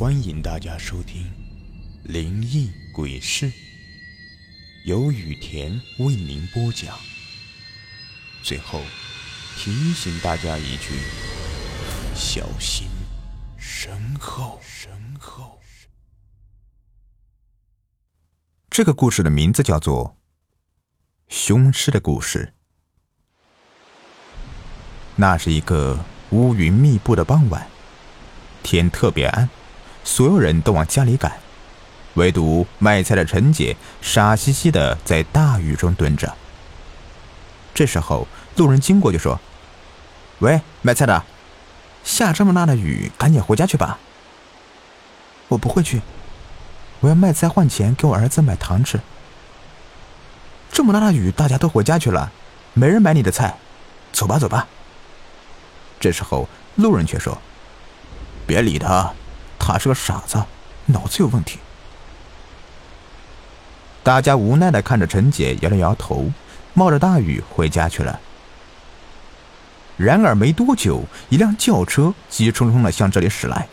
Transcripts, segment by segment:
欢迎大家收听《灵异鬼事》，由雨田为您播讲。最后提醒大家一句：小心身后。身后。这个故事的名字叫做《凶尸的故事》。那是一个乌云密布的傍晚，天特别暗。所有人都往家里赶，唯独卖菜的陈姐傻兮兮的在大雨中蹲着。这时候，路人经过就说：“喂，卖菜的，下这么大的雨，赶紧回家去吧。”“我不会去，我要卖菜换钱给我儿子买糖吃。”“这么大的雨，大家都回家去了，没人买你的菜，走吧，走吧。”这时候，路人却说：“别理他。”他是个傻子，脑子有问题。大家无奈的看着陈姐，摇了摇头，冒着大雨回家去了。然而没多久，一辆轿车急冲冲的向这里驶来。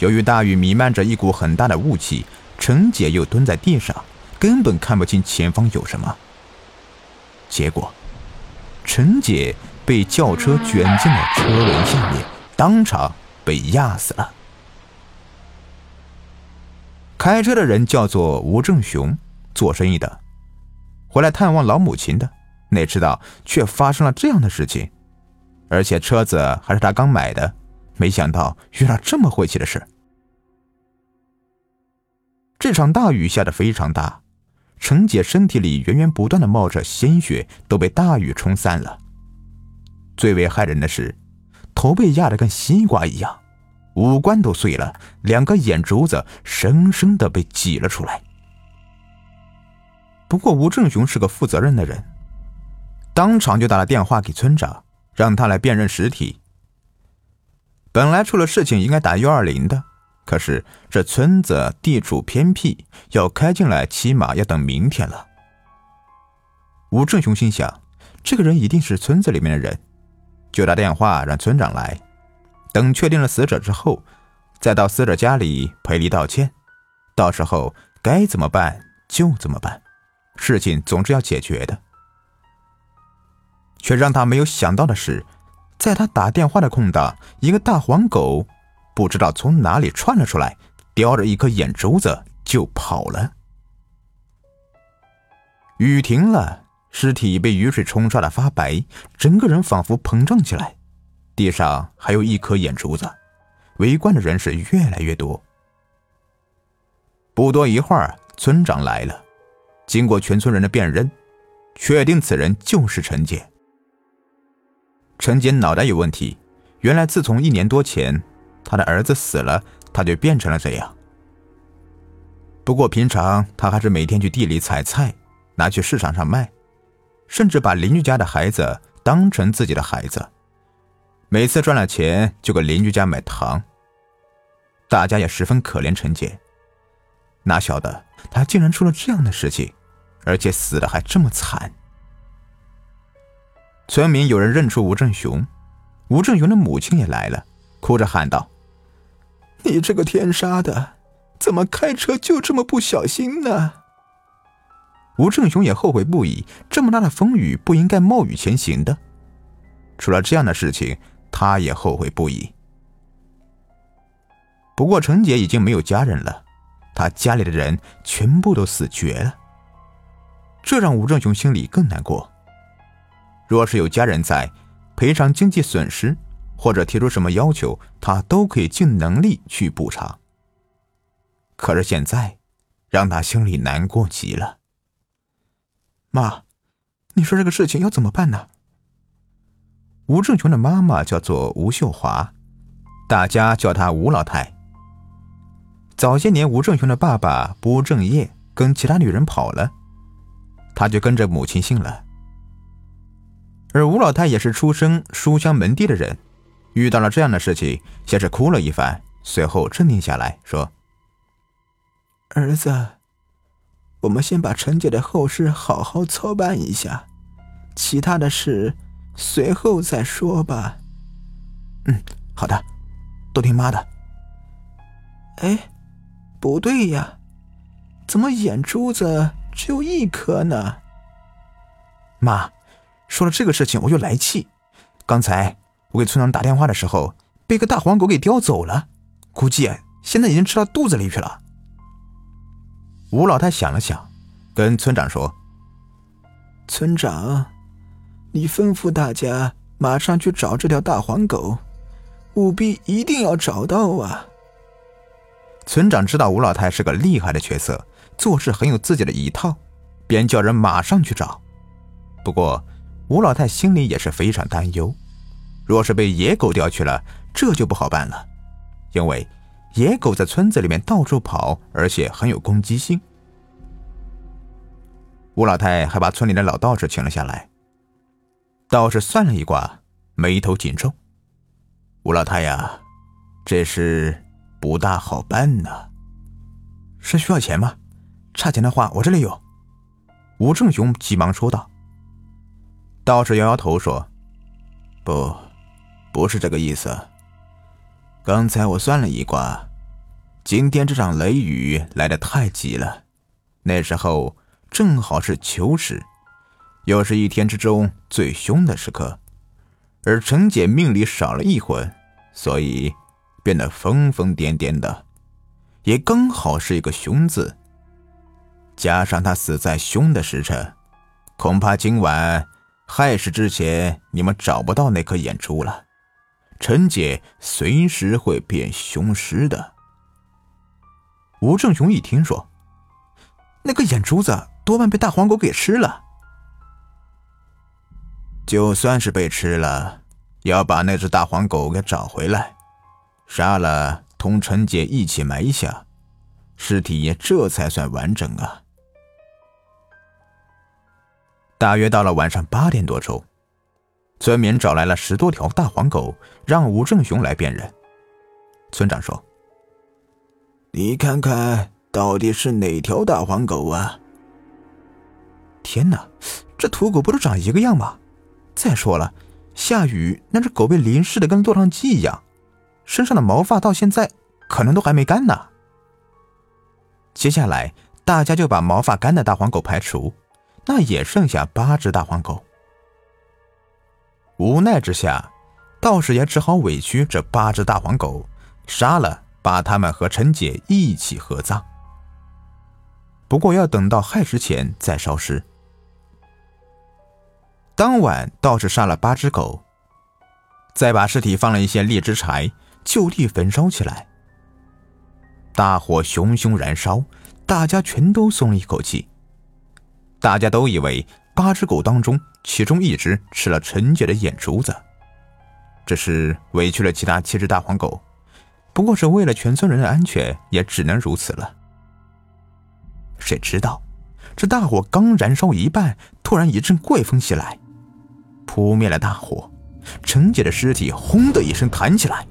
由于大雨弥漫着一股很大的雾气，陈姐又蹲在地上，根本看不清前方有什么。结果，陈姐被轿车卷进了车轮下面，当场被压死了。开车的人叫做吴正雄，做生意的，回来探望老母亲的。哪知道却发生了这样的事情，而且车子还是他刚买的，没想到遇到这么晦气的事。这场大雨下的非常大，陈姐身体里源源不断的冒着鲜血，都被大雨冲散了。最为害人的是，头被压得跟西瓜一样。五官都碎了，两个眼珠子生生的被挤了出来。不过吴正雄是个负责任的人，当场就打了电话给村长，让他来辨认尸体。本来出了事情应该打幺二零的，可是这村子地处偏僻，要开进来起码要等明天了。吴正雄心想，这个人一定是村子里面的人，就打电话让村长来。等确定了死者之后，再到死者家里赔礼道歉。到时候该怎么办就怎么办，事情总是要解决的。却让他没有想到的是，在他打电话的空档，一个大黄狗不知道从哪里窜了出来，叼着一颗眼珠子就跑了。雨停了，尸体被雨水冲刷的发白，整个人仿佛膨胀起来。地上还有一颗眼珠子，围观的人是越来越多。不多一会儿，村长来了，经过全村人的辨认，确定此人就是陈杰。陈杰脑袋有问题，原来自从一年多前他的儿子死了，他就变成了这样。不过平常他还是每天去地里采菜，拿去市场上卖，甚至把邻居家的孩子当成自己的孩子。每次赚了钱就给邻居家买糖，大家也十分可怜陈杰。哪晓得他竟然出了这样的事情，而且死的还这么惨。村民有人认出吴正雄，吴正雄的母亲也来了，哭着喊道：“你这个天杀的，怎么开车就这么不小心呢？”吴正雄也后悔不已，这么大的风雨不应该冒雨前行的，出了这样的事情。他也后悔不已。不过陈姐已经没有家人了，他家里的人全部都死绝了，这让吴正雄心里更难过。若是有家人在，赔偿经济损失或者提出什么要求，他都可以尽能力去补偿。可是现在，让他心里难过极了。妈，你说这个事情要怎么办呢？吴正雄的妈妈叫做吴秀华，大家叫她吴老太。早些年，吴正雄的爸爸不务正业，跟其他女人跑了，他就跟着母亲姓了。而吴老太也是出生书香门第的人，遇到了这样的事情，先是哭了一番，随后镇定下来说：“儿子，我们先把陈姐的后事好好操办一下，其他的事。”随后再说吧。嗯，好的，都听妈的。哎，不对呀，怎么眼珠子只有一颗呢？妈，说了这个事情我就来气。刚才我给村长打电话的时候，被个大黄狗给叼走了，估计现在已经吃到肚子里去了。吴老太想了想，跟村长说：“村长，你吩咐大家马上去找这条大黄狗，务必一定要找到啊！”村长知道吴老太是个厉害的角色，做事很有自己的一套，便叫人马上去找。不过，吴老太心里也是非常担忧，若是被野狗叼去了，这就不好办了，因为野狗在村子里面到处跑，而且很有攻击性。吴老太还把村里的老道士请了下来，道士算了一卦，眉头紧皱：“吴老太呀，这事……”不大好办呢，是需要钱吗？差钱的话，我这里有。吴正雄急忙说道。道士摇摇头说：“不，不是这个意思。刚才我算了一卦，今天这场雷雨来的太急了，那时候正好是秋时，又是一天之中最凶的时刻，而陈姐命里少了一魂，所以。”变得疯疯癫癫的，也刚好是一个“凶”字。加上他死在凶的时辰，恐怕今晚亥时之前，你们找不到那颗眼珠了。陈姐随时会变凶尸的。吴正雄一听说，那个眼珠子多半被大黄狗给吃了。就算是被吃了，要把那只大黄狗给找回来。杀了，同陈姐一起埋下，尸体也这才算完整啊！大约到了晚上八点多钟，村民找来了十多条大黄狗，让吴正雄来辨认。村长说：“你看看到底是哪条大黄狗啊？”天哪，这土狗不都长一个样吗？再说了，下雨那只狗被淋湿的跟落汤鸡一样。身上的毛发到现在可能都还没干呢。接下来，大家就把毛发干的大黄狗排除，那也剩下八只大黄狗。无奈之下，道士爷只好委屈这八只大黄狗，杀了，把他们和陈姐一起合葬。不过要等到亥时前再烧尸。当晚，道士杀了八只狗，再把尸体放了一些荔枝柴。就地焚烧起来，大火熊熊燃烧，大家全都松了一口气。大家都以为八只狗当中，其中一只吃了陈姐的眼珠子，这是委屈了其他七只大黄狗。不过是为了全村人的安全，也只能如此了。谁知道，这大火刚燃烧一半，突然一阵怪风袭来，扑灭了大火，陈姐的尸体轰的一声弹起来。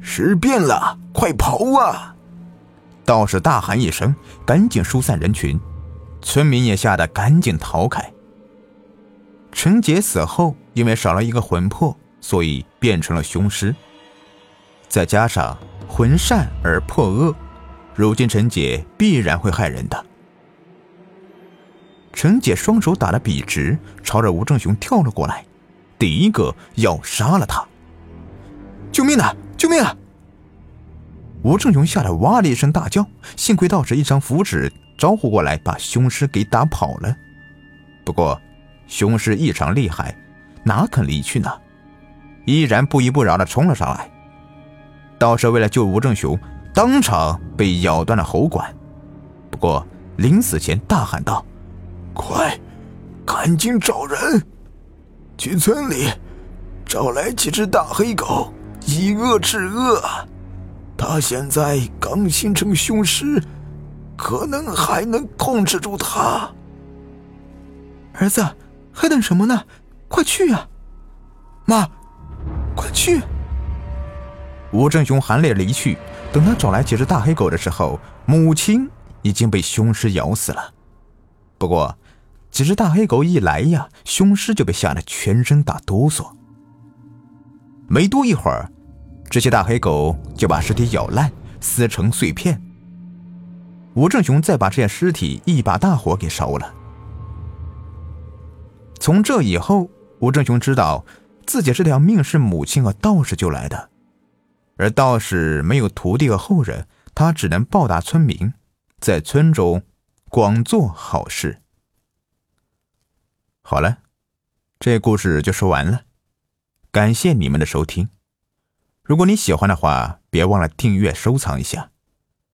尸变了，快跑啊！道士大喊一声，赶紧疏散人群，村民也吓得赶紧逃开。陈杰死后，因为少了一个魂魄，所以变成了凶尸。再加上魂善而魄恶，如今陈杰必然会害人的。陈姐双手打得笔直，朝着吴正雄跳了过来，第一个要杀了他。救命啊！救命啊！吴正雄吓得哇的一声大叫，幸亏道士一张符纸招呼过来，把凶尸给打跑了。不过，凶尸异常厉害，哪肯离去呢？依然不依不饶的冲了上来。道士为了救吴正雄，当场被咬断了喉管。不过临死前大喊道：“快，赶紧找人，去村里找来几只大黑狗。”以恶制恶，他现在刚形成凶尸，可能还能控制住他。儿子，还等什么呢？快去呀！妈，快去！吴正雄含泪离去。等他找来几只大黑狗的时候，母亲已经被凶尸咬死了。不过，几只大黑狗一来呀，凶尸就被吓得全身打哆嗦。没多一会儿。这些大黑狗就把尸体咬烂，撕成碎片。吴正雄再把这些尸体一把大火给烧了。从这以后，吴正雄知道自己这条命是母亲和道士救来的，而道士没有徒弟和后人，他只能报答村民，在村中广做好事。好了，这故事就说完了，感谢你们的收听。如果你喜欢的话，别忘了订阅、收藏一下。